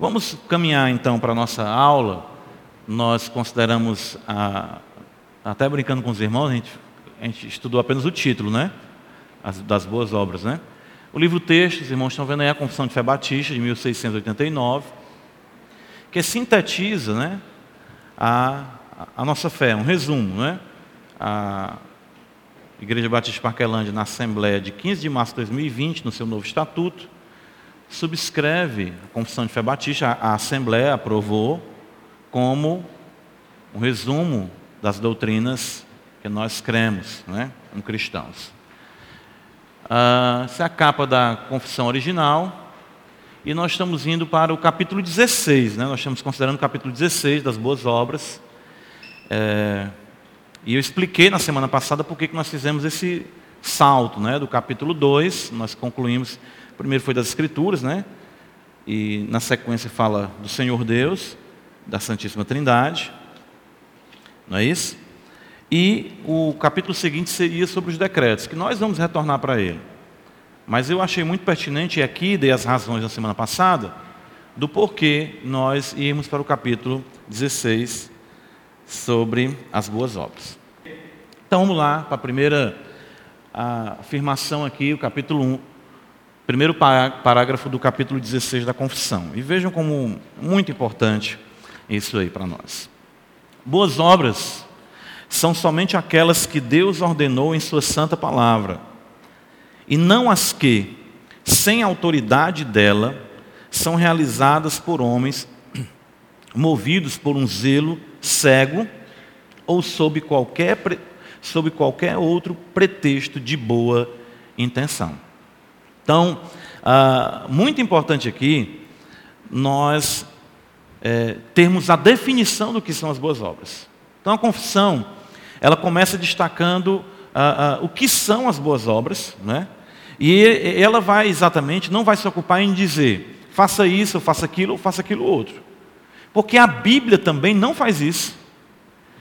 Vamos caminhar então para a nossa aula. Nós consideramos, a, até brincando com os irmãos, a gente, a gente estudou apenas o título, né? As, das boas obras, né? O livro texto, os irmãos estão vendo aí a Confissão de Fé Batista, de 1689, que sintetiza né, a, a nossa fé, um resumo. Né? A Igreja Batista Parquelândia, na Assembleia de 15 de março de 2020, no seu novo estatuto, subscreve a Confissão de Fé Batista, a Assembleia aprovou como um resumo das doutrinas que nós cremos, né, como cristãos. Ah, essa é a capa da confissão original. E nós estamos indo para o capítulo 16, né? nós estamos considerando o capítulo 16 das boas obras. É, e eu expliquei na semana passada por que nós fizemos esse salto né? do capítulo 2. Nós concluímos, primeiro foi das Escrituras, né? e na sequência fala do Senhor Deus, da Santíssima Trindade. Não é isso? E o capítulo seguinte seria sobre os decretos, que nós vamos retornar para ele. Mas eu achei muito pertinente, e aqui dei as razões na semana passada, do porquê nós íamos para o capítulo 16 sobre as boas obras. Então vamos lá para a primeira afirmação aqui, o capítulo 1, primeiro parágrafo do capítulo 16 da confissão. E vejam como muito importante isso aí para nós. Boas obras são somente aquelas que Deus ordenou em Sua santa palavra, e não as que, sem autoridade dela, são realizadas por homens movidos por um zelo cego ou sob qualquer, sob qualquer outro pretexto de boa intenção. Então, ah, muito importante aqui, nós é, termos a definição do que são as boas obras. Então, a confissão ela começa destacando ah, ah, o que são as boas obras, né? e ela vai exatamente, não vai se ocupar em dizer, faça isso, faça aquilo, faça aquilo outro. Porque a Bíblia também não faz isso.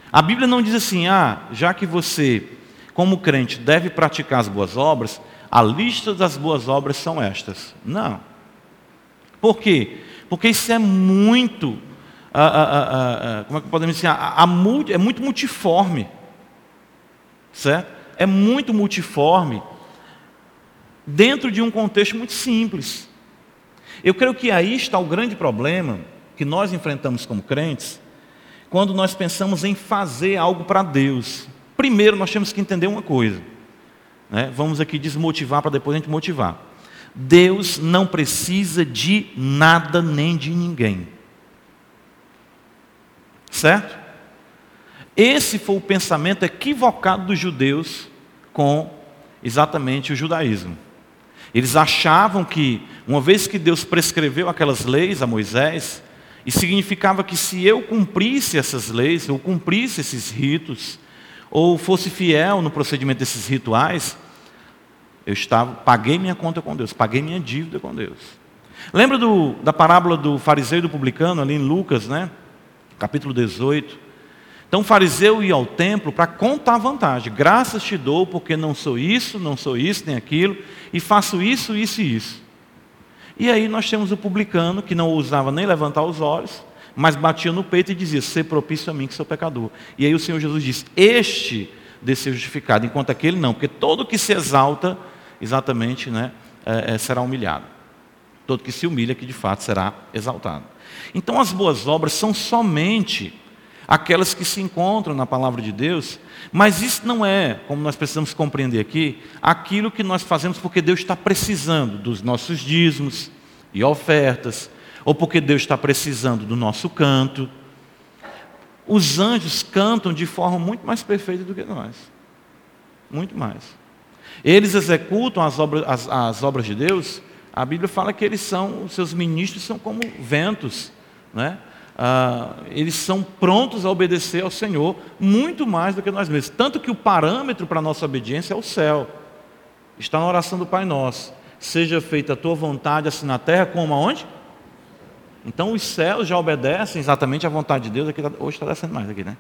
A Bíblia não diz assim, ah, já que você, como crente, deve praticar as boas obras, a lista das boas obras são estas. Não. Por quê? Porque isso é muito, ah, ah, ah, como é que podemos dizer, a, a, é muito multiforme certo? É muito multiforme dentro de um contexto muito simples. Eu creio que aí está o grande problema que nós enfrentamos como crentes, quando nós pensamos em fazer algo para Deus. Primeiro, nós temos que entender uma coisa. Né? Vamos aqui desmotivar para depois a gente motivar. Deus não precisa de nada nem de ninguém. Certo? Esse foi o pensamento equivocado dos judeus com exatamente o judaísmo. Eles achavam que, uma vez que Deus prescreveu aquelas leis a Moisés, e significava que se eu cumprisse essas leis, ou cumprisse esses ritos, ou fosse fiel no procedimento desses rituais, eu estava, paguei minha conta com Deus, paguei minha dívida com Deus. Lembra do, da parábola do fariseu e do publicano ali em Lucas, né? Capítulo 18. Então o fariseu ia ao templo para contar vantagem. Graças te dou, porque não sou isso, não sou isso, nem aquilo, e faço isso, isso e isso. E aí nós temos o publicano que não ousava nem levantar os olhos, mas batia no peito e dizia: Ser propício a mim que sou pecador. E aí o Senhor Jesus diz: Este desceu justificado, enquanto aquele não, porque todo que se exalta, exatamente, né, é, é, será humilhado. Todo que se humilha, que de fato será exaltado. Então as boas obras são somente aquelas que se encontram na palavra de Deus, mas isso não é, como nós precisamos compreender aqui, aquilo que nós fazemos porque Deus está precisando dos nossos dízimos e ofertas, ou porque Deus está precisando do nosso canto. Os anjos cantam de forma muito mais perfeita do que nós. Muito mais. Eles executam as obras, as, as obras de Deus. A Bíblia fala que eles são, os seus ministros são como ventos, né? ah, eles são prontos a obedecer ao Senhor muito mais do que nós mesmos. Tanto que o parâmetro para a nossa obediência é o céu. Está na oração do Pai Nosso. Seja feita a tua vontade, assim na terra como aonde? Então os céus já obedecem exatamente à vontade de Deus. Aqui, tá, hoje está descendo mais aqui, né?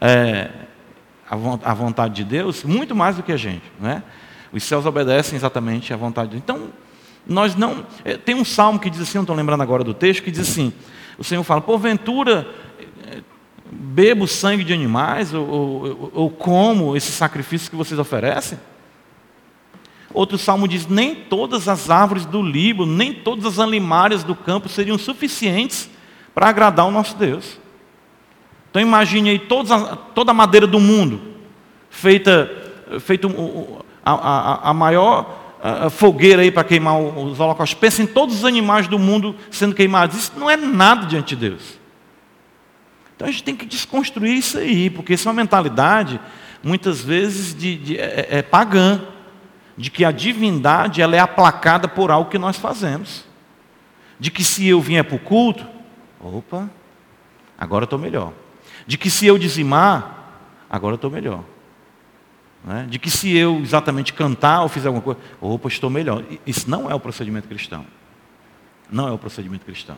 É, a vontade de Deus, muito mais do que a gente. Né? Os céus obedecem exatamente à vontade de Deus. Então, Nós não. É, tem um salmo que diz assim, não estou lembrando agora do texto, que diz assim: o Senhor fala, porventura é, bebo sangue de animais, ou, ou, ou como esse sacrifício que vocês oferecem? Outro salmo diz: nem todas as árvores do Líbano, nem todas as alimárias do campo seriam suficientes para agradar o nosso Deus. Então imagine aí toda, toda a madeira do mundo, feita, feita a, a, a maior fogueira aí para queimar os holocaustos. Pensa em todos os animais do mundo sendo queimados. Isso não é nada diante de Deus. Então a gente tem que desconstruir isso aí, porque isso é uma mentalidade, muitas vezes, de, de é, é, é pagã, de que a divindade ela é aplacada por algo que nós fazemos. De que se eu vier para o culto, opa, agora estou melhor. De que se eu dizimar, agora estou melhor. Né? De que se eu exatamente cantar ou fizer alguma coisa, opa, estou melhor. Isso não é o procedimento cristão. Não é o procedimento cristão.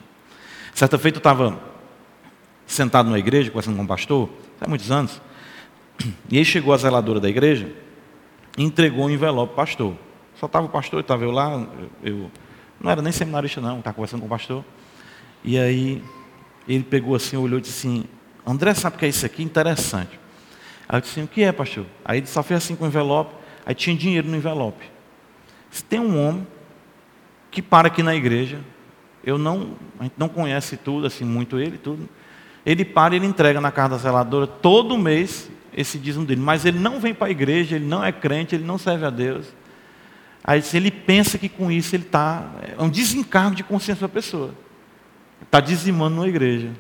Certa feita eu estava sentado na igreja, conversando com um pastor, há muitos anos, e aí chegou a zeladora da igreja entregou um envelope para o pastor. Só estava o pastor, estava eu lá, eu não era nem seminarista não, estava conversando com o pastor. E aí ele pegou assim, olhou e disse assim, André, sabe o que é isso aqui? Interessante. Aí eu disse assim, o que é, pastor? Aí ele só fez assim com o envelope, aí tinha dinheiro no envelope. Se tem um homem que para aqui na igreja, eu não, a gente não conhece tudo, assim, muito ele, tudo. Ele para e ele entrega na casa da zeladora todo mês esse dízimo dele. Mas ele não vem para a igreja, ele não é crente, ele não serve a Deus. Aí ele pensa que com isso ele está. É um desencargo de consciência da pessoa. Está dizimando na igreja.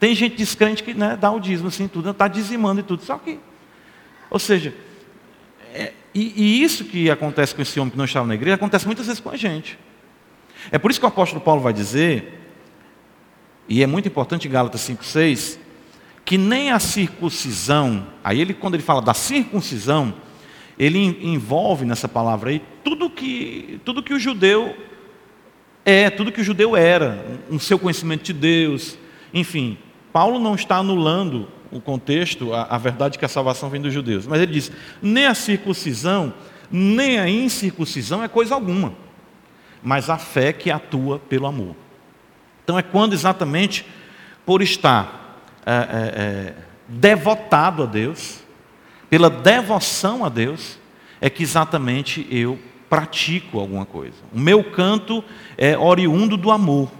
Tem gente descrente que né, dá o dízimo assim, tudo, está dizimando e tudo. Só que, ou seja, é, e, e, isso que acontece com esse homem que não estava na igreja, acontece muitas vezes com a gente. É por isso que o apóstolo Paulo vai dizer, e é muito importante em Gálatas 5,6, que nem a circuncisão, aí ele, quando ele fala da circuncisão, ele envolve nessa palavra aí tudo que, tudo que o judeu é, tudo que o judeu era, no seu conhecimento de Deus, enfim, Paulo não está anulando o contexto, a, a verdade que a salvação vem dos judeus. Mas ele diz: nem a circuncisão, nem a incircuncisão é coisa alguma, mas a fé que atua pelo amor. Então é quando exatamente por estar é, é, é, devotado a Deus, pela devoção a Deus, é que exatamente eu pratico alguma coisa. O meu canto é oriundo do amor.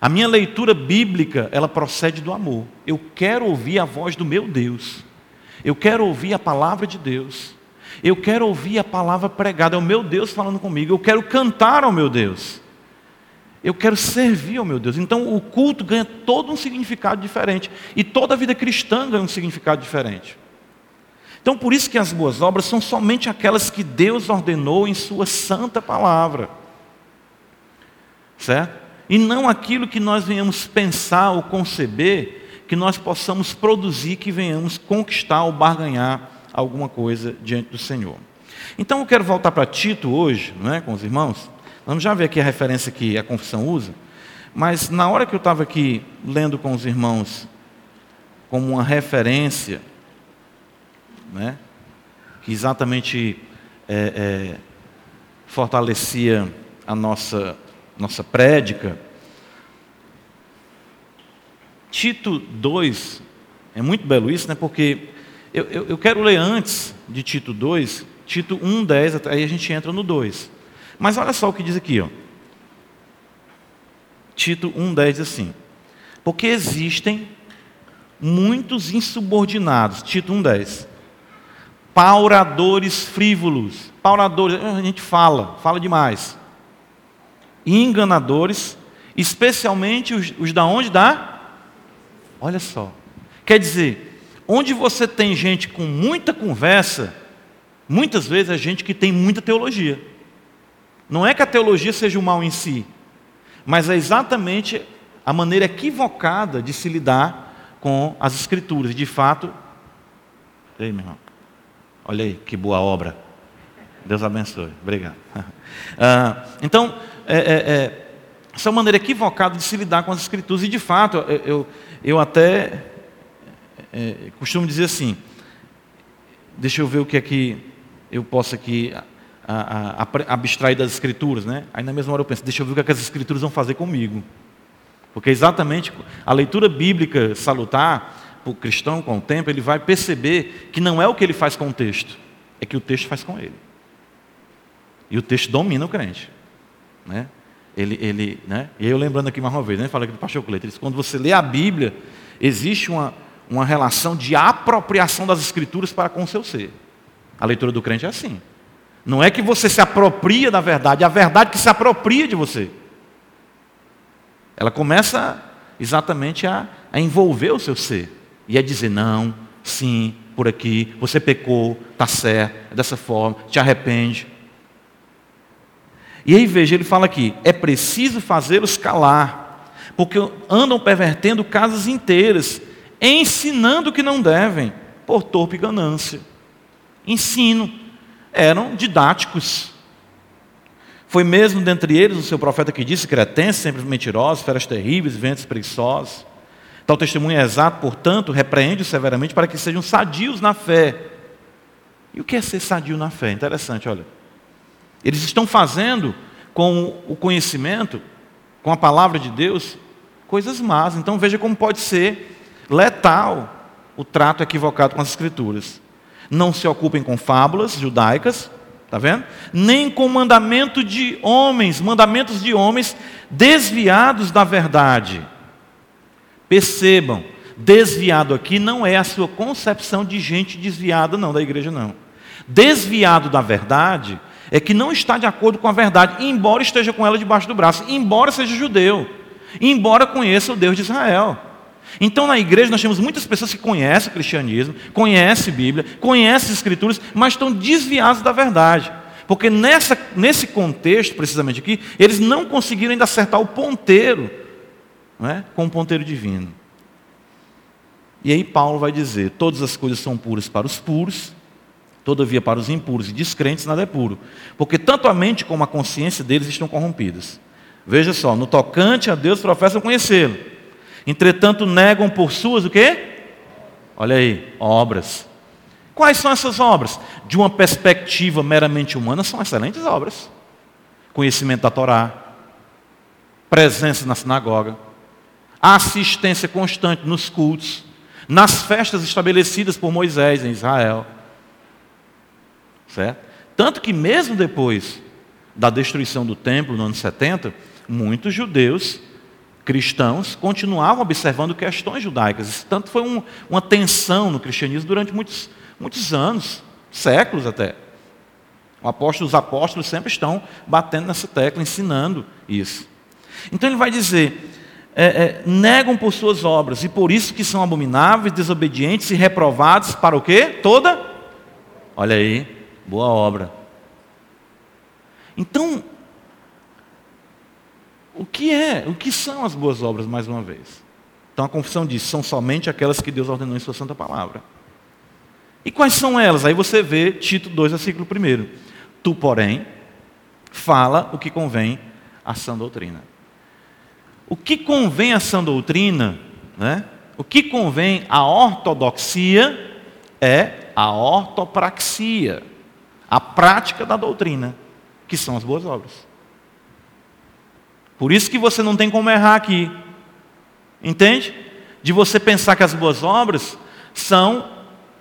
A minha leitura bíblica, ela procede do amor. Eu quero ouvir a voz do meu Deus. Eu quero ouvir a palavra de Deus. Eu quero ouvir a palavra pregada. É o meu Deus falando comigo. Eu quero cantar ao meu Deus. Eu quero servir ao meu Deus. Então o culto ganha todo um significado diferente. E toda a vida cristã ganha um significado diferente. Então por isso que as boas obras são somente aquelas que Deus ordenou em Sua santa palavra. Certo? e não aquilo que nós venhamos pensar ou conceber, que nós possamos produzir, que venhamos conquistar ou barganhar alguma coisa diante do Senhor. Então eu quero voltar para Tito hoje, não é, com os irmãos. Vamos já ver aqui a referência que a confissão usa. Mas na hora que eu estava aqui lendo com os irmãos como uma referência, né, que exatamente é, é, fortalecia a nossa nossa prédica. Tito 2, é muito belo isso, né? Porque eu, eu, eu quero ler antes de Tito 2, Tito 1, 10, aí a gente entra no 2. Mas olha só o que diz aqui, ó. Tito 1, 10 diz assim: Porque existem muitos insubordinados, Tito 1, 10. Pauradores frívolos. Pauradores, a gente fala, fala demais enganadores, especialmente os, os da onde dá? Olha só. Quer dizer, onde você tem gente com muita conversa, muitas vezes é gente que tem muita teologia. Não é que a teologia seja o mal em si, mas é exatamente a maneira equivocada de se lidar com as escrituras. De fato, ei, meu irmão, olha aí que boa obra. Deus abençoe. Obrigado. Ah, então, é, é, é, essa é uma maneira equivocada de se lidar com as escrituras. E de fato, eu, eu, eu até é, costumo dizer assim, deixa eu ver o que é que eu posso aqui a, a, a abstrair das escrituras, né? Aí na mesma hora eu penso, deixa eu ver o que, é que as escrituras vão fazer comigo. Porque exatamente a leitura bíblica salutar, para o cristão com o tempo, ele vai perceber que não é o que ele faz com o texto, é que o texto faz com ele. E o texto domina o crente. Né? Ele, ele, né? E eu lembrando aqui mais uma vez, né? fala aqui do pastor Cleiton, quando você lê a Bíblia, existe uma, uma relação de apropriação das escrituras para com o seu ser. A leitura do crente é assim. Não é que você se apropria da verdade, é a verdade que se apropria de você. Ela começa exatamente a, a envolver o seu ser. E a dizer, não, sim, por aqui, você pecou, está certo, é dessa forma, te arrepende. E aí veja, ele fala aqui, é preciso fazê-los calar, porque andam pervertendo casas inteiras, ensinando o que não devem, por torpe ganância. Ensino. Eram didáticos. Foi mesmo dentre eles o seu profeta que disse: cretenses, sempre mentirosos, feras terríveis, ventos preguiçosos. Tal testemunho é exato, portanto, repreende-os severamente para que sejam sadios na fé. E o que é ser sadio na fé? Interessante, olha. Eles estão fazendo com o conhecimento, com a palavra de Deus, coisas más. Então veja como pode ser letal o trato equivocado com as Escrituras. Não se ocupem com fábulas judaicas, Está vendo? Nem com mandamento de homens, mandamentos de homens desviados da verdade. Percebam, desviado aqui não é a sua concepção de gente desviada, não, da igreja não. Desviado da verdade é que não está de acordo com a verdade, embora esteja com ela debaixo do braço, embora seja judeu, embora conheça o Deus de Israel. Então na igreja nós temos muitas pessoas que conhecem o cristianismo, conhecem a Bíblia, conhecem as escrituras, mas estão desviados da verdade. Porque nessa, nesse contexto, precisamente aqui, eles não conseguiram ainda acertar o ponteiro é? com o ponteiro divino. E aí Paulo vai dizer: todas as coisas são puras para os puros, todavia para os impuros e descrentes nada é puro, porque tanto a mente como a consciência deles estão corrompidas. Veja só, no tocante a Deus professam conhecê-lo, Entretanto, negam por suas o quê? Olha aí, obras. Quais são essas obras? De uma perspectiva meramente humana, são excelentes obras. Conhecimento da Torá, presença na sinagoga, assistência constante nos cultos, nas festas estabelecidas por Moisés em Israel. Certo? Tanto que mesmo depois da destruição do templo no ano 70, muitos judeus cristãos continuavam observando questões judaicas. Isso tanto foi um, uma tensão no cristianismo durante muitos, muitos anos, séculos até. Apóstolo, os apóstolos sempre estão batendo nessa tecla, ensinando isso. Então ele vai dizer: é, é, negam por suas obras, e por isso que são abomináveis, desobedientes e reprovados para o quê? Toda? Olha aí, boa obra. Então, o que é, o que são as boas obras, mais uma vez? Então a confissão diz: são somente aquelas que Deus ordenou em Sua Santa Palavra. E quais são elas? Aí você vê Tito 2, versículo 1. Tu, porém, fala o que convém à sã doutrina. O que convém à sã doutrina, né? o que convém à ortodoxia é a ortopraxia, a prática da doutrina, que são as boas obras. Por isso que você não tem como errar aqui. Entende? De você pensar que as boas obras são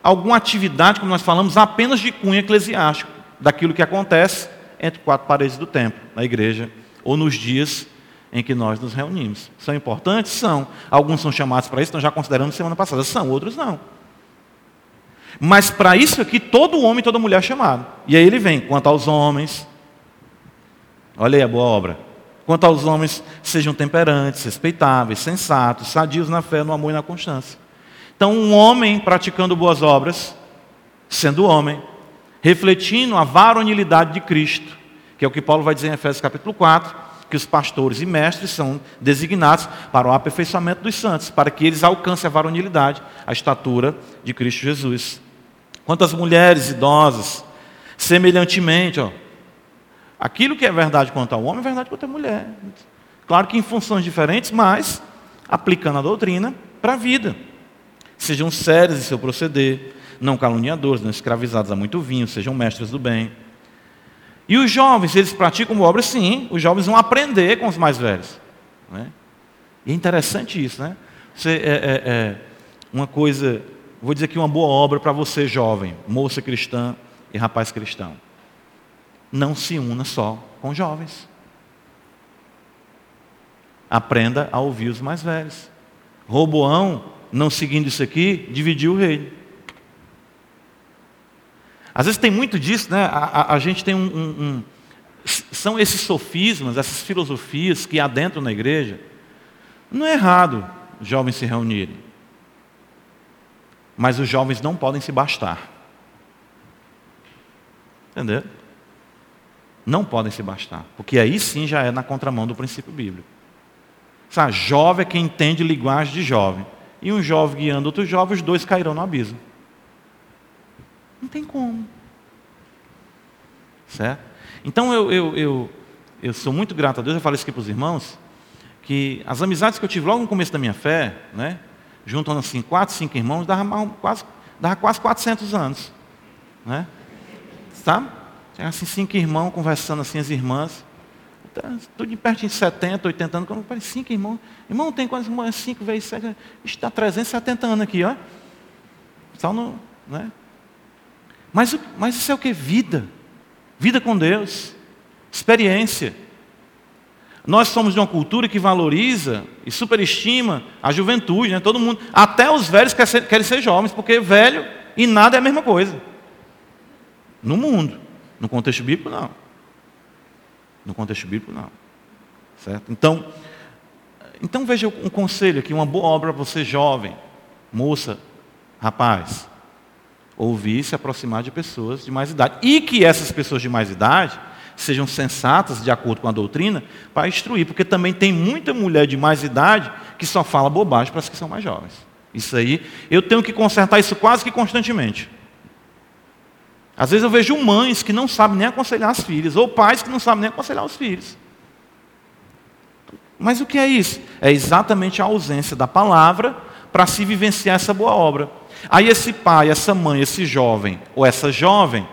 alguma atividade, como nós falamos, apenas de cunho eclesiástico, daquilo que acontece entre quatro paredes do templo, na igreja, ou nos dias em que nós nos reunimos. São importantes? São. Alguns são chamados para isso, nós já consideramos semana passada. São, outros não. Mas para isso aqui, todo homem e toda mulher é chamado. E aí ele vem, quanto aos homens. Olha aí a boa obra. Quanto aos homens, sejam temperantes, respeitáveis, sensatos, sadios na fé, no amor e na constância. Então, um homem praticando boas obras, sendo homem, refletindo a varonilidade de Cristo, que é o que Paulo vai dizer em Efésios capítulo 4, que os pastores e mestres são designados para o aperfeiçoamento dos santos, para que eles alcancem a varonilidade, a estatura de Cristo Jesus. Quanto às mulheres idosas, semelhantemente, ó, Aquilo que é verdade quanto ao homem é verdade quanto à mulher. Claro que em funções diferentes, mas aplicando a doutrina para a vida. Sejam sérios em seu proceder, não caluniadores, não escravizados a muito vinho, sejam mestres do bem. E os jovens, eles praticam boa obra? Sim, os jovens vão aprender com os mais velhos. Né? E é interessante isso, né? Você, é, é, é uma coisa, vou dizer aqui uma boa obra para você jovem, moça cristã e rapaz cristão. Não se una só com jovens. Aprenda a ouvir os mais velhos. Roboão, não seguindo isso aqui, dividiu o reino. Às vezes tem muito disso, né? A, a, a gente tem um, um, um, São esses sofismas, essas filosofias que adentram na igreja. Não é errado jovens se reunirem. Mas os jovens não podem se bastar. Entendeu? Não podem se bastar. Porque aí sim já é na contramão do princípio bíblico. Sabe, jovem é quem entende linguagem de jovem. E um jovem guiando outro jovem, os dois cairão no abismo. Não tem como. Certo? Então eu, eu, eu, eu sou muito grato a Deus, eu falo isso aqui para os irmãos, que as amizades que eu tive logo no começo da minha fé, né, juntando assim quatro, cinco irmãos, dava quase, dava quase 400 anos. Né? Sabe? Assim, cinco irmãos conversando assim, as irmãs. Tudo de perto de 70, 80 anos. Quando falei, cinco irmãos. Irmão, tem quantos irmãos? Cinco vezes sete. Está 370 anos aqui, ó. Só no, né? Mas, mas isso é o que? Vida. Vida com Deus. Experiência. Nós somos de uma cultura que valoriza e superestima a juventude, né? todo mundo, até os velhos querem ser, querem ser jovens, porque velho e nada é a mesma coisa. No mundo. No contexto bíblico, não. No contexto bíblico, não. Certo? Então, então veja um conselho aqui, uma boa obra para você jovem, moça, rapaz ouvir se aproximar de pessoas de mais idade. E que essas pessoas de mais idade sejam sensatas, de acordo com a doutrina, para instruir. Porque também tem muita mulher de mais idade que só fala bobagem para as que são mais jovens. Isso aí, eu tenho que consertar isso quase que constantemente. Às vezes eu vejo mães que não sabem nem aconselhar as filhas, ou pais que não sabem nem aconselhar os filhos. Mas o que é isso? É exatamente a ausência da palavra para se vivenciar essa boa obra. Aí esse pai, essa mãe, esse jovem ou essa jovem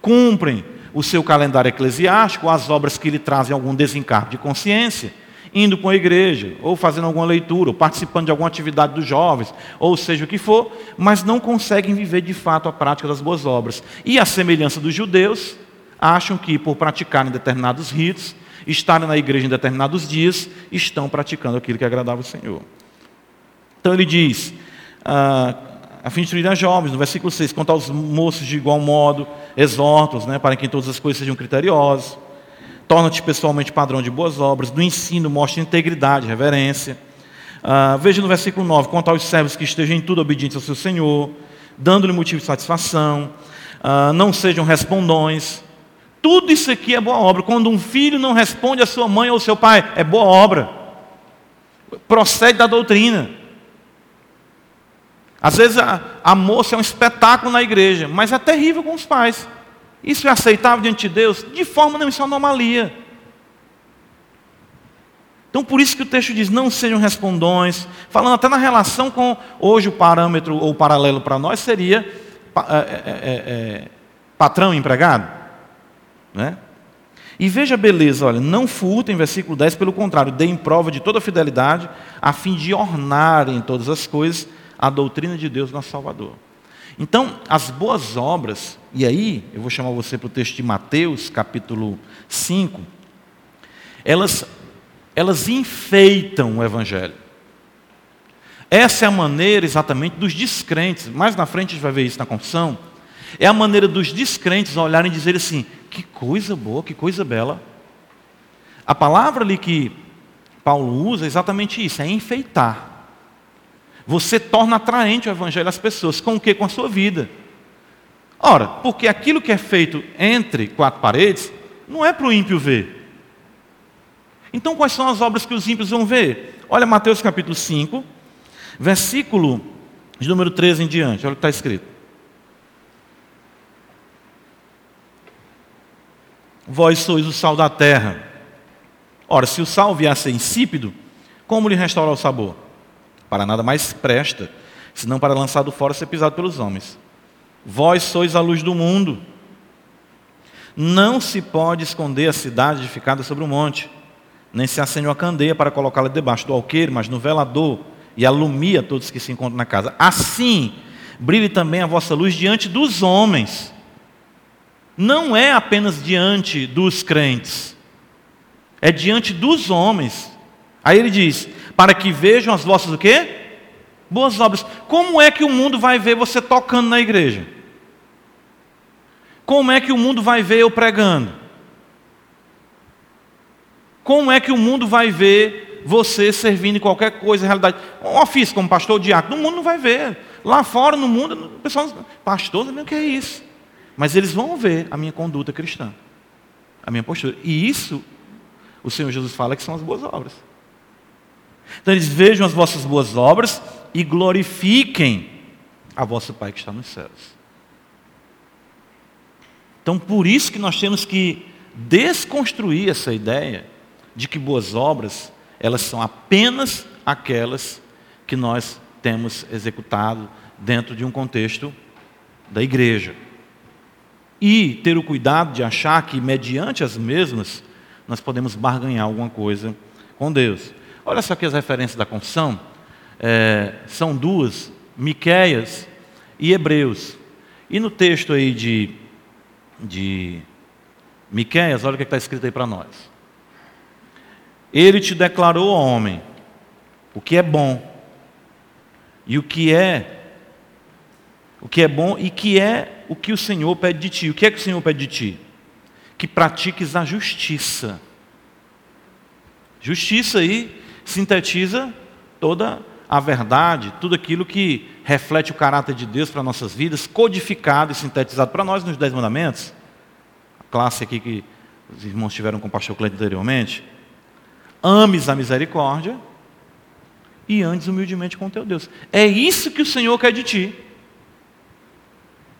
cumprem o seu calendário eclesiástico, as obras que lhe trazem algum desencargo de consciência, indo com a igreja, ou fazendo alguma leitura, ou participando de alguma atividade dos jovens, ou seja o que for, mas não conseguem viver de fato a prática das boas obras. E a semelhança dos judeus, acham que por praticarem determinados ritos, estarem na igreja em determinados dias, estão praticando aquilo que agradava ao Senhor. Então ele diz: ah, a fim de instruir as jovens, no versículo 6, quanto aos moços de igual modo, exortos, né, para que todas as coisas sejam criteriosas, torna-te pessoalmente padrão de boas obras, do ensino mostra integridade, reverência. Ah, veja no versículo 9, quanto aos servos que estejam em tudo obedientes ao seu Senhor, dando-lhe motivo de satisfação, ah, não sejam respondões. Tudo isso aqui é boa obra. Quando um filho não responde à sua mãe ou ao seu pai, é boa obra. Procede da doutrina. Às vezes a, a moça é um espetáculo na igreja, mas é terrível com os pais. Isso é aceitável diante de Deus? De forma nenhuma, isso é anomalia. Então, por isso que o texto diz: não sejam respondões, falando até na relação com, hoje o parâmetro ou o paralelo para nós seria é, é, é, é, patrão e empregado. Né? E veja a beleza, olha, não furtem, versículo 10, pelo contrário, deem prova de toda fidelidade, a fim de ornarem todas as coisas a doutrina de Deus nosso Salvador. Então, as boas obras, e aí eu vou chamar você para o texto de Mateus, capítulo 5, elas, elas enfeitam o Evangelho. Essa é a maneira exatamente dos descrentes, mais na frente a gente vai ver isso na confissão, é a maneira dos descrentes olharem e dizer assim: que coisa boa, que coisa bela. A palavra ali que Paulo usa é exatamente isso, é enfeitar. Você torna atraente o evangelho às pessoas. Com o que? Com a sua vida. Ora, porque aquilo que é feito entre quatro paredes não é para o ímpio ver. Então, quais são as obras que os ímpios vão ver? Olha Mateus capítulo 5, versículo de número 13 em diante. Olha o que está escrito. Vós sois o sal da terra. Ora, se o sal vier a ser insípido, como lhe restaurar o sabor? Para nada mais presta, senão para lançado fora ser pisado pelos homens. Vós sois a luz do mundo. Não se pode esconder a cidade edificada sobre o monte, nem se acende uma candeia para colocá-la debaixo do alqueire, mas no velador, e alumia todos que se encontram na casa. Assim, brilhe também a vossa luz diante dos homens. Não é apenas diante dos crentes, é diante dos homens. Aí ele diz: para que vejam as vossas o quê? Boas obras. Como é que o mundo vai ver você tocando na igreja? Como é que o mundo vai ver eu pregando? Como é que o mundo vai ver você servindo em qualquer coisa, em realidade? Um ofício como pastor diácono, o mundo não vai ver. Lá fora, no mundo, o pessoal, pastor, o que é isso? Mas eles vão ver a minha conduta cristã, a minha postura. E isso, o Senhor Jesus fala que são as boas obras. Então eles vejam as vossas boas obras e glorifiquem a vosso Pai que está nos céus. Então por isso que nós temos que desconstruir essa ideia de que boas obras, elas são apenas aquelas que nós temos executado dentro de um contexto da igreja. E ter o cuidado de achar que, mediante as mesmas, nós podemos barganhar alguma coisa com Deus. Olha só aqui as referências da confissão. É, são duas, Miquéias e Hebreus. E no texto aí de, de Miquéias, olha o que está escrito aí para nós. Ele te declarou, homem, o que é bom e o que é o que é bom e que é o que o Senhor pede de ti. O que é que o Senhor pede de ti? Que pratiques a justiça. Justiça aí sintetiza toda a verdade, tudo aquilo que reflete o caráter de Deus para nossas vidas, codificado e sintetizado para nós nos Dez Mandamentos. A classe aqui que os irmãos tiveram com o pastor anteriormente. Ames a misericórdia e andes humildemente com teu Deus. É isso que o Senhor quer de ti.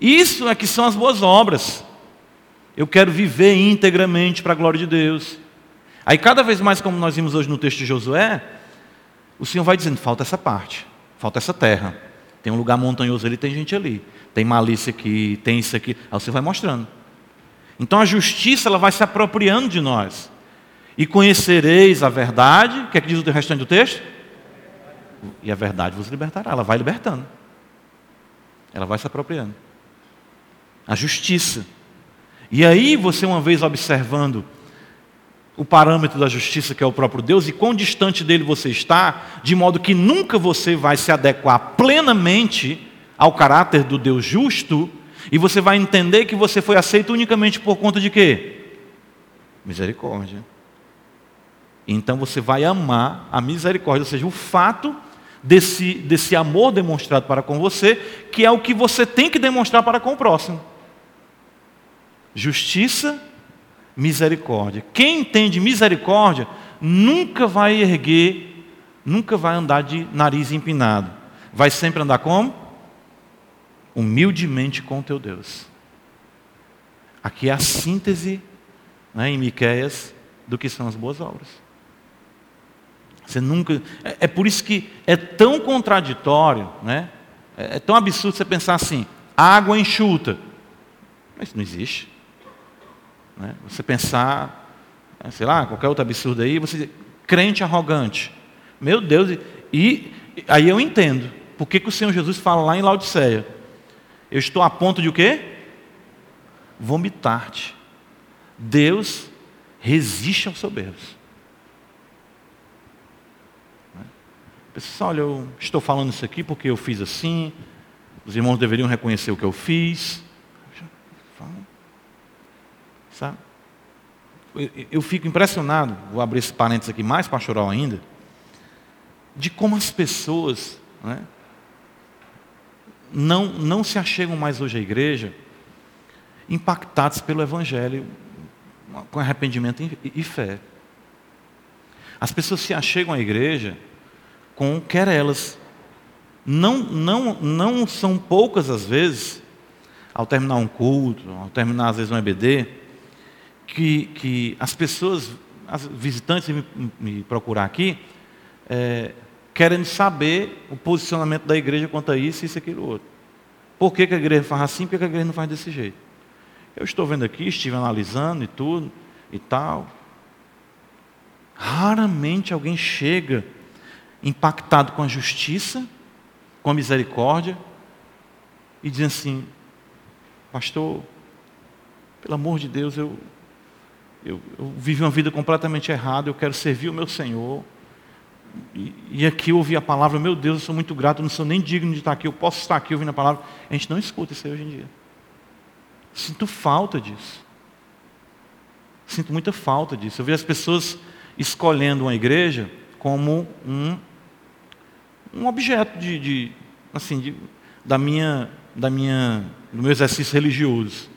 Isso é que são as boas obras. Eu quero viver integramente para a glória de Deus. Aí cada vez mais, como nós vimos hoje no texto de Josué, o Senhor vai dizendo, falta essa parte, falta essa terra. Tem um lugar montanhoso ali, tem gente ali. Tem malícia aqui, tem isso aqui. Aí Senhor vai mostrando. Então a justiça ela vai se apropriando de nós. E conhecereis a verdade, o que é que diz o restante do texto? E a verdade vos libertará. Ela vai libertando. Ela vai se apropriando. A justiça. E aí você, uma vez observando o parâmetro da justiça, que é o próprio Deus, e quão distante dele você está, de modo que nunca você vai se adequar plenamente ao caráter do Deus justo, e você vai entender que você foi aceito unicamente por conta de quê? Misericórdia. Então você vai amar a misericórdia, ou seja, o fato desse, desse amor demonstrado para com você, que é o que você tem que demonstrar para com o próximo. Justiça misericórdia. Quem entende misericórdia nunca vai erguer, nunca vai andar de nariz empinado. Vai sempre andar como? Humildemente com teu Deus. Aqui é a síntese né, em Miquéias do que são as boas obras. Você nunca. É, é por isso que é tão contraditório, né? É, é tão absurdo você pensar assim: água enxuta. Mas não existe. Né? Você pensar, sei lá, qualquer outro absurdo aí, você crente arrogante. Meu Deus, e aí eu entendo. Por que, que o Senhor Jesus fala lá em Laodiceia? Eu estou a ponto de o quê? Vomitar-te. Deus resiste aos soberbos. Né? Pessoal, olha, eu estou falando isso aqui porque eu fiz assim. Os irmãos deveriam reconhecer o que eu fiz. Sabe? Eu fico impressionado, vou abrir esse parênteses aqui mais pastoral ainda, de como as pessoas né, não, não se achegam mais hoje à igreja impactadas pelo Evangelho com arrependimento e fé. As pessoas se achegam à igreja com querelas. Não, não, não são poucas as vezes, ao terminar um culto, ao terminar às vezes um EBD, que, que as pessoas, as visitantes me, me procurar aqui, é, saber o posicionamento da igreja quanto a isso, isso, aquilo, outro. Por que, que a igreja faz assim, por que a igreja não faz desse jeito? Eu estou vendo aqui, estive analisando e tudo e tal. Raramente alguém chega impactado com a justiça, com a misericórdia, e diz assim: Pastor, pelo amor de Deus, eu, eu, eu vivi uma vida completamente errada, eu quero servir o meu Senhor. E, e, aqui eu ouvi a palavra, meu Deus, eu sou muito grato, eu não sou nem digno de estar aqui, eu posso estar aqui ouvindo a palavra. A gente não escuta isso aí hoje em dia. Sinto falta disso. Sinto muita falta disso. Eu vejo as pessoas escolhendo uma igreja como um, um objeto de, de assim, de, da minha, da minha, do meu exercício religioso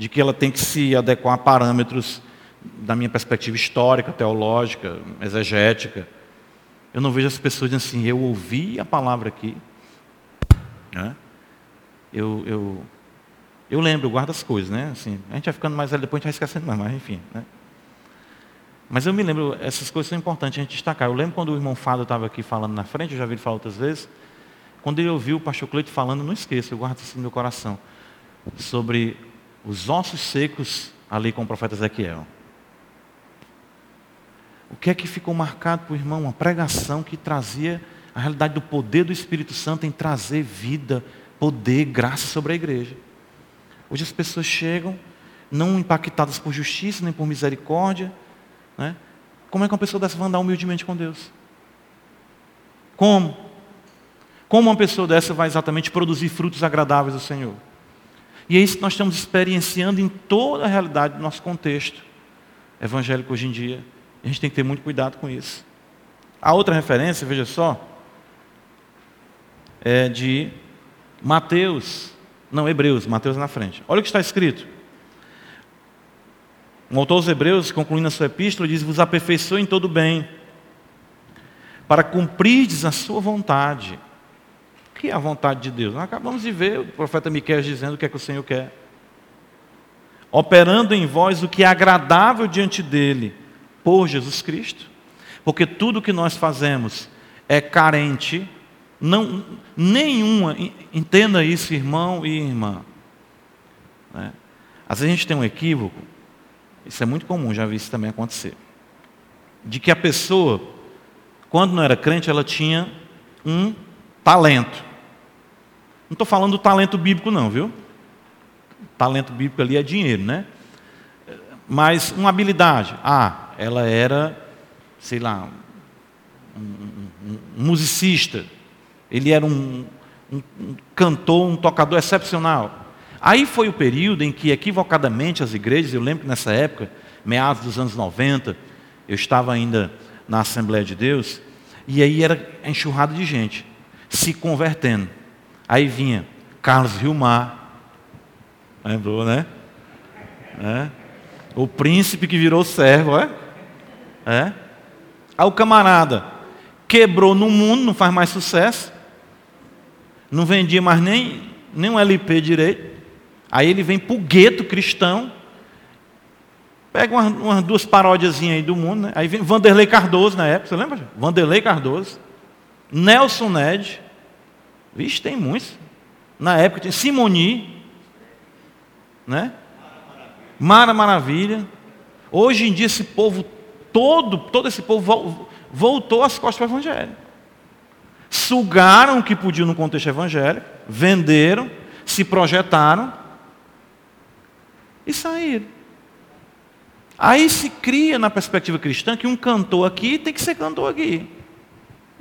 de que ela tem que se adequar a parâmetros da minha perspectiva histórica, teológica, exegética. Eu não vejo as pessoas dizendo assim, eu ouvi a palavra aqui. Né? Eu, eu, eu lembro, eu guardo as coisas, né? Assim, a gente vai ficando mais velho, depois a gente vai esquecendo mais, mas enfim. Né? Mas eu me lembro, essas coisas são importantes a gente destacar. Eu lembro quando o irmão Fado estava aqui falando na frente, eu já vi ele falar outras vezes. Quando ele ouviu o pastor Cleito falando, não esqueça, eu guardo isso no meu coração. Sobre os ossos secos ali com o profeta Ezequiel. O que é que ficou marcado para o irmão? Uma pregação que trazia a realidade do poder do Espírito Santo em trazer vida, poder, graça sobre a igreja. Hoje as pessoas chegam, não impactadas por justiça, nem por misericórdia. Né? Como é que uma pessoa dessa vai andar humildemente com Deus? Como? Como uma pessoa dessa vai exatamente produzir frutos agradáveis ao Senhor? E é isso que nós estamos experienciando em toda a realidade do nosso contexto evangélico hoje em dia. A gente tem que ter muito cuidado com isso. A outra referência, veja só, é de Mateus, não, Hebreus, Mateus na frente. Olha o que está escrito. O autor aos Hebreus, concluindo a sua epístola, diz: Vos aperfeiçoe em todo bem, para cumprirdes a sua vontade que é a vontade de Deus? Nós acabamos de ver o profeta Miquel dizendo o que é que o Senhor quer. Operando em vós o que é agradável diante dele, por Jesus Cristo. Porque tudo que nós fazemos é carente, não, nenhuma, entenda isso, irmão e irmã. Né? Às vezes a gente tem um equívoco, isso é muito comum, já vi isso também acontecer. De que a pessoa, quando não era crente, ela tinha um talento. Não estou falando do talento bíblico, não, viu? Talento bíblico ali é dinheiro, né? Mas uma habilidade. Ah, ela era, sei lá, um, um, um musicista. Ele era um, um cantor, um tocador excepcional. Aí foi o período em que, equivocadamente, as igrejas, eu lembro que nessa época, meados dos anos 90, eu estava ainda na Assembleia de Deus, e aí era enxurrado de gente se convertendo. Aí vinha Carlos Vilmar, lembrou, né? É. O príncipe que virou servo, é? É. Aí o camarada quebrou no mundo, não faz mais sucesso, não vendia mais nem, nem um LP direito. Aí ele vem para o gueto cristão, pega umas, umas duas paródias aí do mundo, né? aí vem Vanderlei Cardoso na época, você lembra? Vanderlei Cardoso, Nelson Ned, Vixe, tem muitos. Na época tinha Simoni, né? Mara Maravilha. Hoje em dia esse povo todo, todo esse povo voltou as costas para o evangelho. Sugaram o que podiam no contexto evangélico, venderam, se projetaram e saíram. Aí se cria na perspectiva cristã que um cantor aqui tem que ser cantor aqui.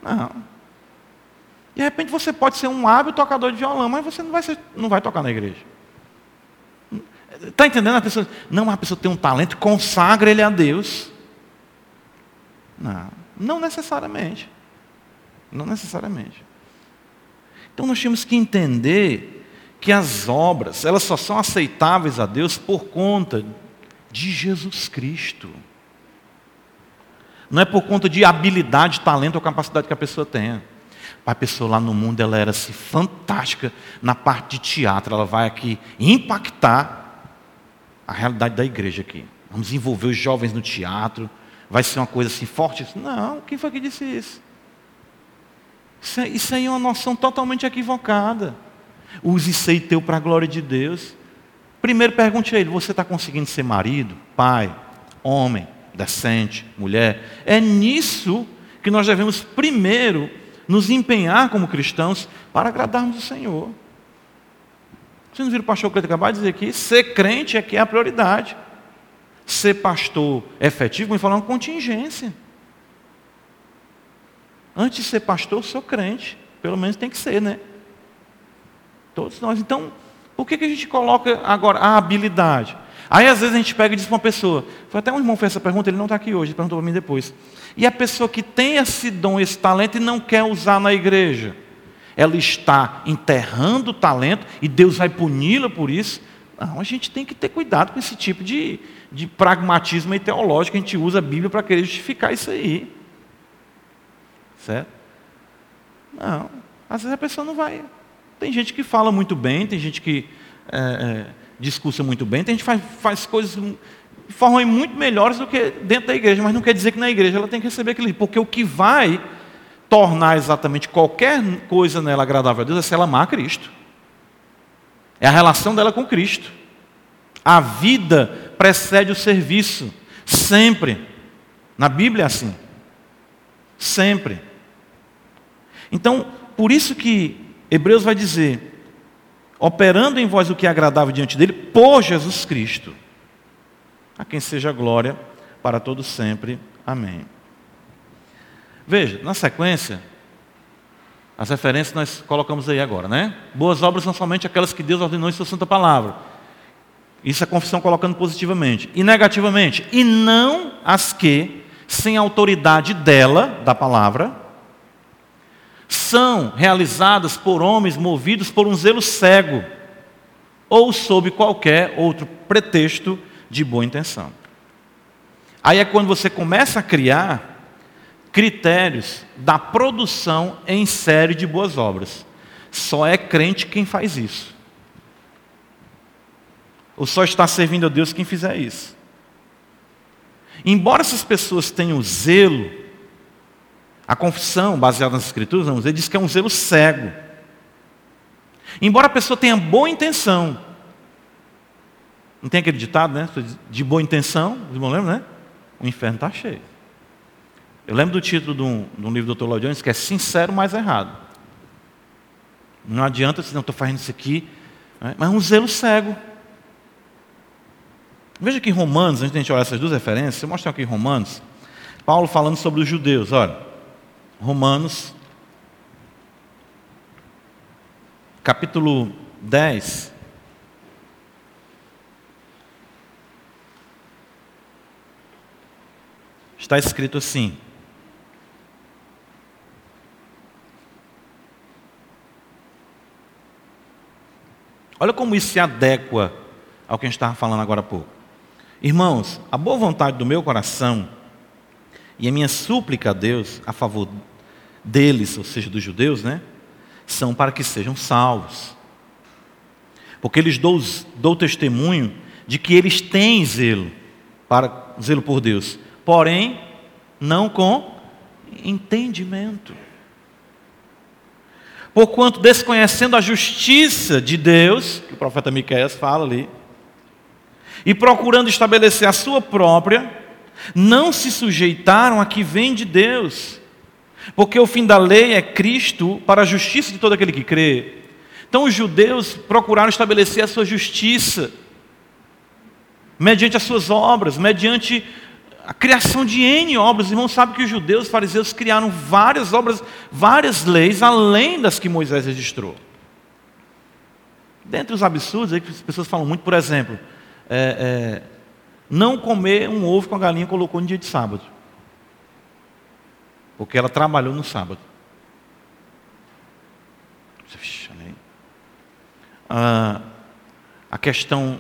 Não. De repente você pode ser um hábil tocador de violão, mas você não vai, ser, não vai tocar na igreja. Está entendendo? A pessoa, não, a pessoa tem um talento, consagra ele a Deus. Não, não necessariamente. Não necessariamente. Então nós temos que entender que as obras, elas só são aceitáveis a Deus por conta de Jesus Cristo. Não é por conta de habilidade, talento ou capacidade que a pessoa tenha. A pessoa lá no mundo ela era assim, fantástica na parte de teatro. Ela vai aqui impactar a realidade da igreja aqui. Vamos envolver os jovens no teatro. Vai ser uma coisa assim forte. Não, quem foi que disse isso? Isso, isso aí é uma noção totalmente equivocada. Use isso aí teu para a glória de Deus. Primeiro pergunte a ele: você está conseguindo ser marido, pai, homem, decente, mulher? É nisso que nós devemos primeiro nos empenhar como cristãos para agradarmos o Senhor. Vocês não viram o pastor Cleiton acabar de dizer aqui? Ser crente é que é a prioridade. Ser pastor efetivo, vamos falar uma contingência. Antes de ser pastor, sou crente. Pelo menos tem que ser, né? Todos nós. Então, por que, que a gente coloca agora a habilidade? Aí às vezes a gente pega e diz para uma pessoa, foi até um irmão fez essa pergunta, ele não está aqui hoje, perguntou para mim depois. E a pessoa que tem esse dom, esse talento e não quer usar na igreja, ela está enterrando o talento e Deus vai puni-la por isso. Não, a gente tem que ter cuidado com esse tipo de, de pragmatismo e teológico, a gente usa a Bíblia para querer justificar isso aí. Certo? Não, às vezes a pessoa não vai. Tem gente que fala muito bem, tem gente que é, é, discursa muito bem, tem gente que faz, faz coisas de forma muito melhores do que dentro da igreja, mas não quer dizer que na igreja ela tem que receber aquilo, porque o que vai tornar exatamente qualquer coisa nela agradável a Deus é se ela amar a Cristo. É a relação dela com Cristo. A vida precede o serviço, sempre. Na Bíblia é assim. Sempre. Então, por isso que Hebreus vai dizer: operando em vós o que é agradável diante dele, por Jesus Cristo, a quem seja glória para todos sempre. Amém. Veja, na sequência, as referências nós colocamos aí agora, né? Boas obras são somente aquelas que Deus ordenou em sua santa palavra. Isso é a confissão colocando positivamente. E negativamente, e não as que, sem autoridade dela, da palavra, são realizadas por homens movidos por um zelo cego ou sob qualquer outro pretexto de boa intenção. Aí é quando você começa a criar critérios da produção em série de boas obras. Só é crente quem faz isso. Ou só está servindo a Deus quem fizer isso. Embora essas pessoas tenham zelo, a confissão, baseada nas Escrituras, vamos dizer, diz que é um zelo cego. Embora a pessoa tenha boa intenção, não tem aquele ditado, né? De boa intenção, irmãos lembram, né? O inferno está cheio. Eu lembro do título de um, de um livro do Dr. Lloyd Jones que é Sincero, mas errado. Não adianta se não estou fazendo isso aqui, né? mas é um zelo cego. Veja que em Romanos, antes de a gente olhar essas duas referências, eu mostro aqui em Romanos, Paulo falando sobre os judeus, olha. Romanos, capítulo 10. Está escrito assim: Olha como isso se adequa ao que a gente estava falando agora há pouco. Irmãos, a boa vontade do meu coração e a minha súplica a Deus a favor deles, ou seja, dos judeus, né? São para que sejam salvos. Porque eles dou, dou testemunho de que eles têm zelo, para zelo por Deus, porém, não com entendimento. Porquanto, desconhecendo a justiça de Deus, que o profeta Miqueias fala ali, e procurando estabelecer a sua própria, não se sujeitaram a que vem de Deus, porque o fim da lei é Cristo para a justiça de todo aquele que crê. Então os judeus procuraram estabelecer a sua justiça, mediante as suas obras, mediante a criação de N obras. Os irmãos sabem que os judeus, os fariseus, criaram várias obras, várias leis, além das que Moisés registrou. Dentre os absurdos, aí que as pessoas falam muito, por exemplo, é, é, não comer um ovo com a galinha colocou no dia de sábado porque ela trabalhou no sábado. Ah, a questão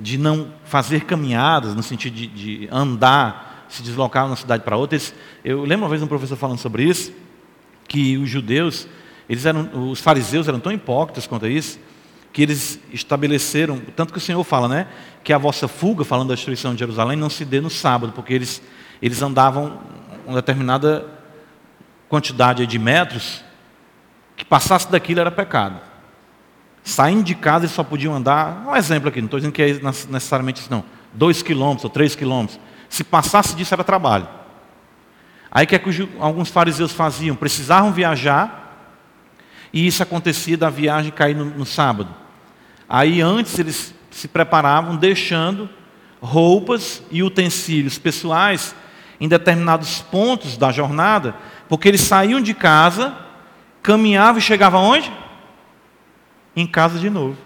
de não fazer caminhadas, no sentido de, de andar, se deslocar de uma cidade para outra. Eu lembro uma vez um professor falando sobre isso, que os judeus, eles eram, os fariseus eram tão hipócritas quanto a isso, que eles estabeleceram, tanto que o Senhor fala, né, que a vossa fuga, falando da destruição de Jerusalém, não se dê no sábado, porque eles, eles andavam uma determinada quantidade de metros, que passasse daquilo era pecado. Saindo de casa, eles só podiam andar, um exemplo aqui, não estou dizendo que é necessariamente isso não, dois quilômetros ou três quilômetros. Se passasse disso era trabalho. Aí que, é que alguns fariseus faziam? Precisavam viajar, e isso acontecia da viagem cair no, no sábado. Aí antes eles se preparavam deixando roupas e utensílios pessoais em determinados pontos da jornada, porque eles saíam de casa, caminhavam e chegavam onde? Em casa de novo.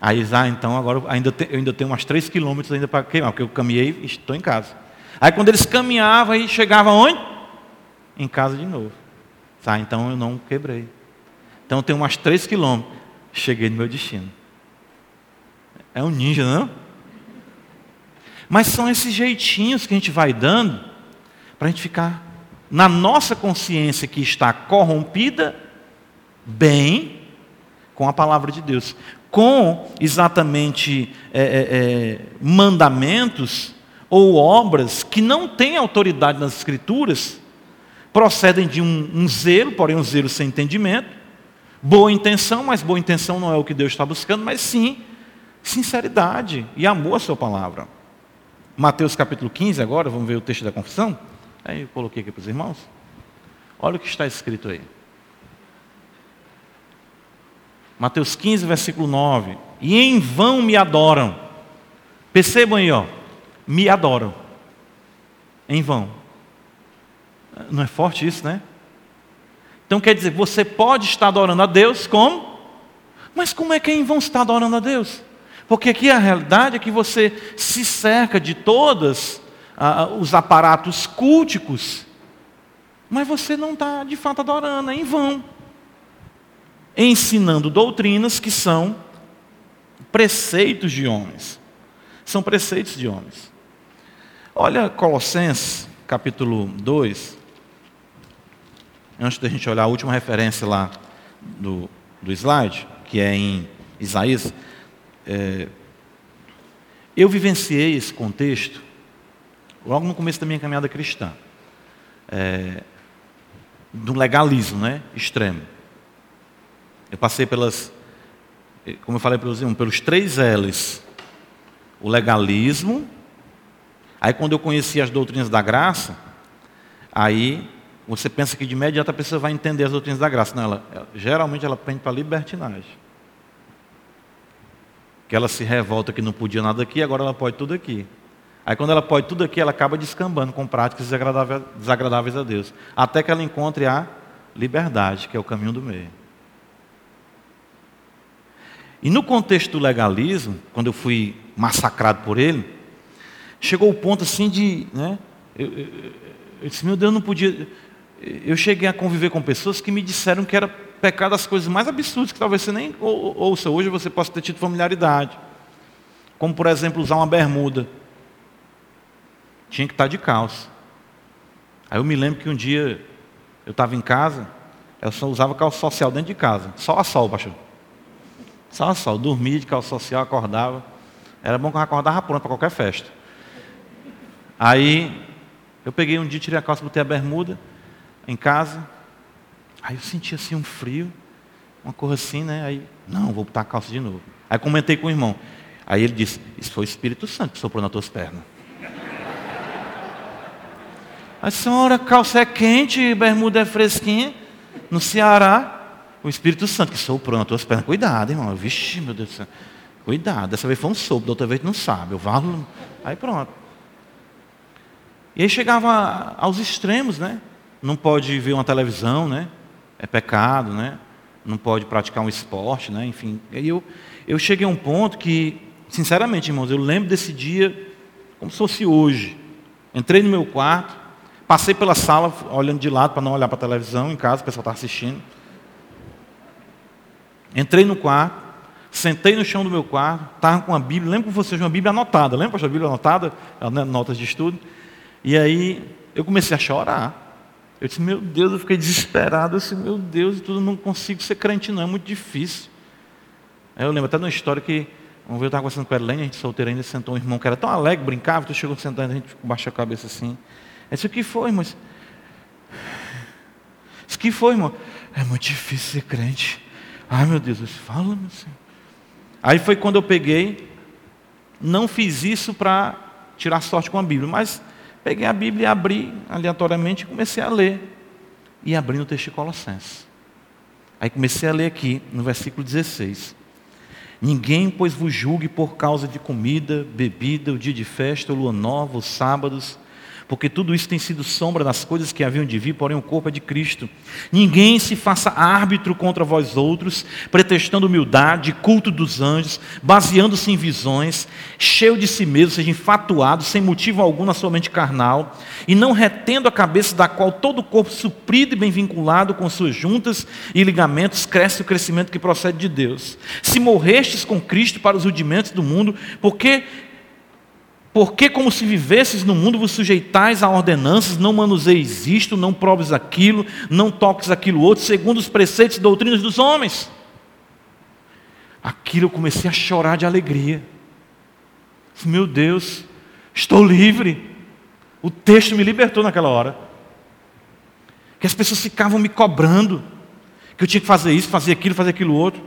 Aí ah, então agora ainda te, eu ainda tenho umas 3 quilômetros ainda para queimar, porque eu caminhei e estou em casa. Aí quando eles caminhavam e chegavam onde? Em casa de novo. Tá, então eu não quebrei. Então tenho umas 3 quilômetros. Cheguei no meu destino. É um ninja, não? Mas são esses jeitinhos que a gente vai dando para a gente ficar na nossa consciência que está corrompida, bem com a palavra de Deus, com exatamente é, é, é, mandamentos ou obras que não têm autoridade nas Escrituras, procedem de um, um zelo, porém um zelo sem entendimento, boa intenção, mas boa intenção não é o que Deus está buscando, mas sim sinceridade e amor à sua palavra. Mateus capítulo 15, agora, vamos ver o texto da confissão. Aí eu coloquei aqui para os irmãos. Olha o que está escrito aí. Mateus 15, versículo 9. E em vão me adoram. Percebam aí, ó. Me adoram. Em vão. Não é forte isso, né? Então quer dizer, você pode estar adorando a Deus como? Mas como é que em vão está adorando a Deus? Porque aqui a realidade é que você se cerca de todos ah, os aparatos culticos, mas você não está de fato adorando, é em vão. Ensinando doutrinas que são preceitos de homens. São preceitos de homens. Olha Colossenses, capítulo 2. Antes da gente olhar a última referência lá do, do slide, que é em Isaías. É, eu vivenciei esse contexto logo no começo da minha caminhada cristã, é, do legalismo né, extremo. Eu passei pelas, como eu falei pelos irmãos, pelos três L's. O legalismo, aí quando eu conheci as doutrinas da graça, aí você pensa que de imediato a pessoa vai entender as doutrinas da graça. Não, ela, ela geralmente ela prende para libertinagem que ela se revolta que não podia nada aqui, agora ela pode tudo aqui. Aí quando ela pode tudo aqui, ela acaba descambando com práticas desagradáveis, desagradáveis a Deus. Até que ela encontre a liberdade, que é o caminho do meio. E no contexto do legalismo, quando eu fui massacrado por ele, chegou o ponto assim de. Né, eu, eu, eu disse, meu Deus, eu não podia. Eu cheguei a conviver com pessoas que me disseram que era pecado as coisas mais absurdas que talvez você nem ouça hoje, você possa ter tido familiaridade. Como, por exemplo, usar uma bermuda. Tinha que estar de calça. Aí eu me lembro que um dia eu estava em casa, eu só usava calça social dentro de casa. Só a sol, pastor. Só a sol. Dormia de calça social, acordava. Era bom que eu acordava pronto para qualquer festa. Aí eu peguei um dia, tirei a calça, botei a bermuda em casa, Aí eu senti assim um frio, uma coisa assim, né? Aí, não, vou botar a calça de novo. Aí comentei com o irmão. Aí ele disse, isso foi o Espírito Santo que soprou nas tuas pernas. A senhora, calça é quente, bermuda é fresquinha. No Ceará, o Espírito Santo que soprou nas tuas pernas. Cuidado, irmão. Vixe, meu Deus do céu. Cuidado, dessa vez foi um sopro, da outra vez não sabe. Eu valo. Aí pronto. E aí chegava aos extremos, né? Não pode ver uma televisão, né? é pecado, né? não pode praticar um esporte, né? enfim. E eu, eu cheguei a um ponto que, sinceramente, irmãos, eu lembro desse dia como se fosse hoje. Entrei no meu quarto, passei pela sala, olhando de lado para não olhar para a televisão, em casa, o pessoal estava assistindo. Entrei no quarto, sentei no chão do meu quarto, estava com a Bíblia, lembro com vocês, uma Bíblia anotada, lembra, a Bíblia anotada, né, notas de estudo. E aí eu comecei a chorar. Eu disse, meu Deus, eu fiquei desesperado. Eu disse, meu Deus, tudo não consigo ser crente, não, é muito difícil. Aí eu lembro até de uma história que, uma vez eu estava conversando com a Helene, a gente solteira ainda, sentou um irmão que era tão alegre, brincava, tu chegou sentando, a gente baixou a cabeça assim. Eu disse, o que foi, irmão? Disse, o que foi, irmão? é muito difícil ser crente. Ai meu Deus, fala, meu Senhor. Aí foi quando eu peguei, não fiz isso para tirar sorte com a Bíblia, mas peguei a Bíblia e abri aleatoriamente e comecei a ler. E abri no texto de Colossenses. Aí comecei a ler aqui, no versículo 16. Ninguém, pois, vos julgue por causa de comida, bebida, o dia de festa, lua nova, os sábados, porque tudo isso tem sido sombra das coisas que haviam de vir, porém o corpo é de Cristo. Ninguém se faça árbitro contra vós outros, pretextando humildade, culto dos anjos, baseando-se em visões, cheio de si mesmo, seja infatuado, sem motivo algum na sua mente carnal, e não retendo a cabeça da qual todo o corpo suprido e bem vinculado com suas juntas e ligamentos, cresce o crescimento que procede de Deus. Se morrestes com Cristo para os rudimentos do mundo, porque porque, como se vivesses no mundo, vos sujeitais a ordenanças, não manuseis isto, não proves aquilo, não toques aquilo outro, segundo os preceitos e doutrinas dos homens. Aquilo eu comecei a chorar de alegria. Meu Deus, estou livre. O texto me libertou naquela hora. Que as pessoas ficavam me cobrando, que eu tinha que fazer isso, fazer aquilo, fazer aquilo outro.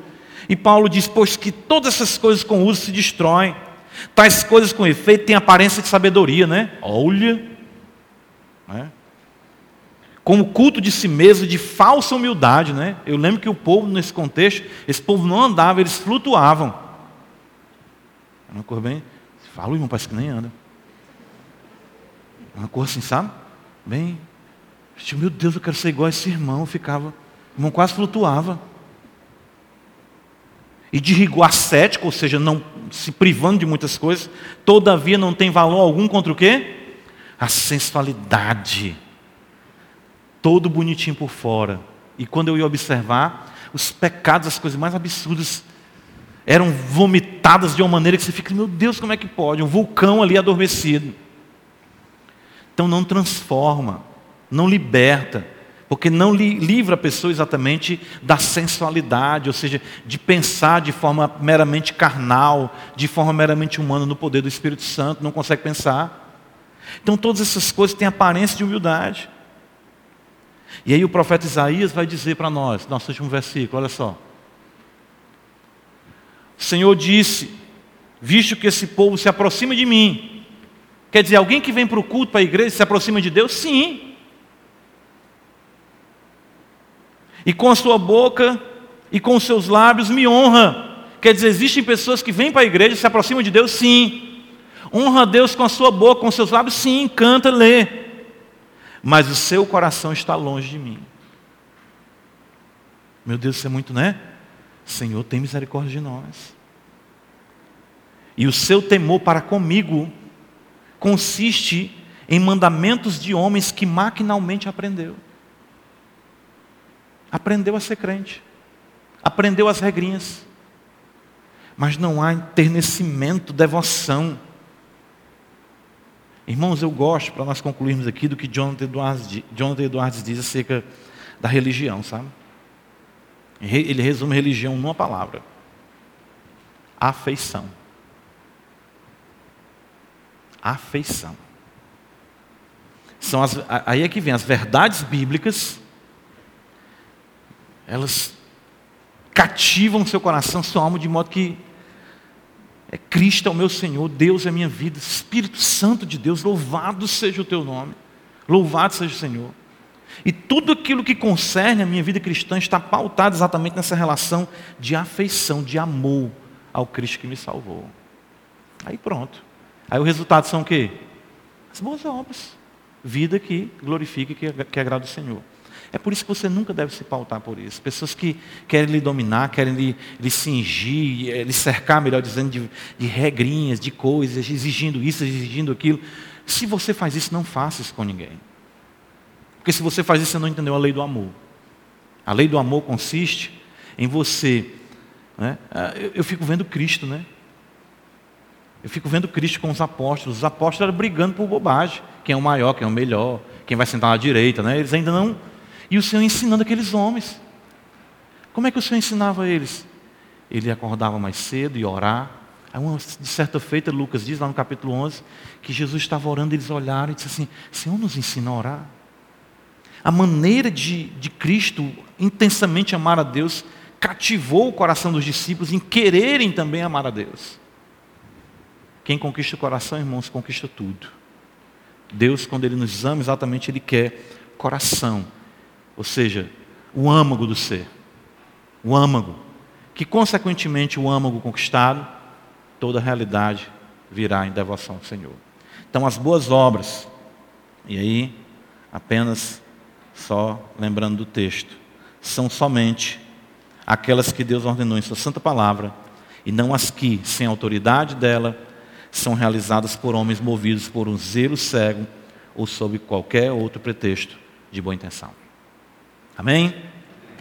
E Paulo diz: Pois que todas essas coisas com uso se destroem. Tais coisas com efeito têm aparência de sabedoria, né? Olha. Né? Como culto de si mesmo, de falsa humildade, né? Eu lembro que o povo, nesse contexto, esse povo não andava, eles flutuavam. Uma cor bem. Fala, irmão, parece que nem anda. Uma cor assim, sabe? Bem. Meu Deus, eu quero ser igual a esse irmão. Eu ficava. O irmão quase flutuava e de rigor ascético, ou seja, não se privando de muitas coisas, todavia não tem valor algum contra o quê? A sensualidade. Todo bonitinho por fora. E quando eu ia observar, os pecados, as coisas mais absurdas, eram vomitadas de uma maneira que você fica, meu Deus, como é que pode? Um vulcão ali adormecido. Então não transforma, não liberta, porque não li, livra a pessoa exatamente da sensualidade, ou seja, de pensar de forma meramente carnal, de forma meramente humana no poder do Espírito Santo, não consegue pensar. Então todas essas coisas têm aparência de humildade. E aí o profeta Isaías vai dizer para nós, nosso último versículo, olha só. O Senhor disse: Visto que esse povo se aproxima de mim, quer dizer, alguém que vem para o culto, para a igreja, se aproxima de Deus? Sim. E com a sua boca e com os seus lábios me honra. Quer dizer, existem pessoas que vêm para a igreja se aproximam de Deus? Sim. Honra a Deus com a sua boca, com os seus lábios? Sim, canta, lê. Mas o seu coração está longe de mim. Meu Deus, isso é muito, né? Senhor, tem misericórdia de nós. E o seu temor para comigo consiste em mandamentos de homens que maquinalmente aprendeu. Aprendeu a ser crente. Aprendeu as regrinhas. Mas não há enternecimento, devoção. Irmãos, eu gosto, para nós concluirmos aqui, do que Jonathan Edwards, Jonathan Edwards diz acerca da religião, sabe? Ele resume religião numa palavra: afeição. Afeição. São as, aí é que vem as verdades bíblicas elas cativam seu coração, sua alma, de modo que é Cristo é o meu Senhor, Deus é a minha vida, Espírito Santo de Deus, louvado seja o teu nome, louvado seja o Senhor. E tudo aquilo que concerne a minha vida cristã está pautado exatamente nessa relação de afeição, de amor ao Cristo que me salvou. Aí pronto. Aí o resultado são o quê? As boas obras. Vida que glorifica e que, agrada o Senhor. É por isso que você nunca deve se pautar por isso. Pessoas que querem lhe dominar, querem lhe, lhe cingir, eh, lhe cercar, melhor dizendo, de, de regrinhas, de coisas, exigindo isso, exigindo aquilo. Se você faz isso, não faça isso com ninguém. Porque se você faz isso, você não entendeu a lei do amor. A lei do amor consiste em você. Né? Ah, eu, eu fico vendo Cristo, né? Eu fico vendo Cristo com os apóstolos. Os apóstolos eram brigando por bobagem. Quem é o maior, quem é o melhor, quem vai sentar na direita. Né? Eles ainda não e o Senhor ensinando aqueles homens. Como é que o Senhor ensinava eles? Ele acordava mais cedo e orar. Aí, uma, de certa feita, Lucas diz lá no capítulo 11, que Jesus estava orando, eles olharam e disseram assim: Senhor, nos ensina a orar. A maneira de, de Cristo intensamente amar a Deus, cativou o coração dos discípulos em quererem também amar a Deus. Quem conquista o coração, irmãos, conquista tudo. Deus, quando Ele nos ama, exatamente Ele quer coração, ou seja, o âmago do ser, o âmago, que consequentemente o âmago conquistado, toda a realidade virá em devoção ao Senhor. Então, as boas obras, e aí, apenas só lembrando do texto, são somente aquelas que Deus ordenou em Sua Santa Palavra, e não as que, sem autoridade dela, são realizadas por homens movidos por um zelo cego ou sob qualquer outro pretexto de boa intenção. Amém?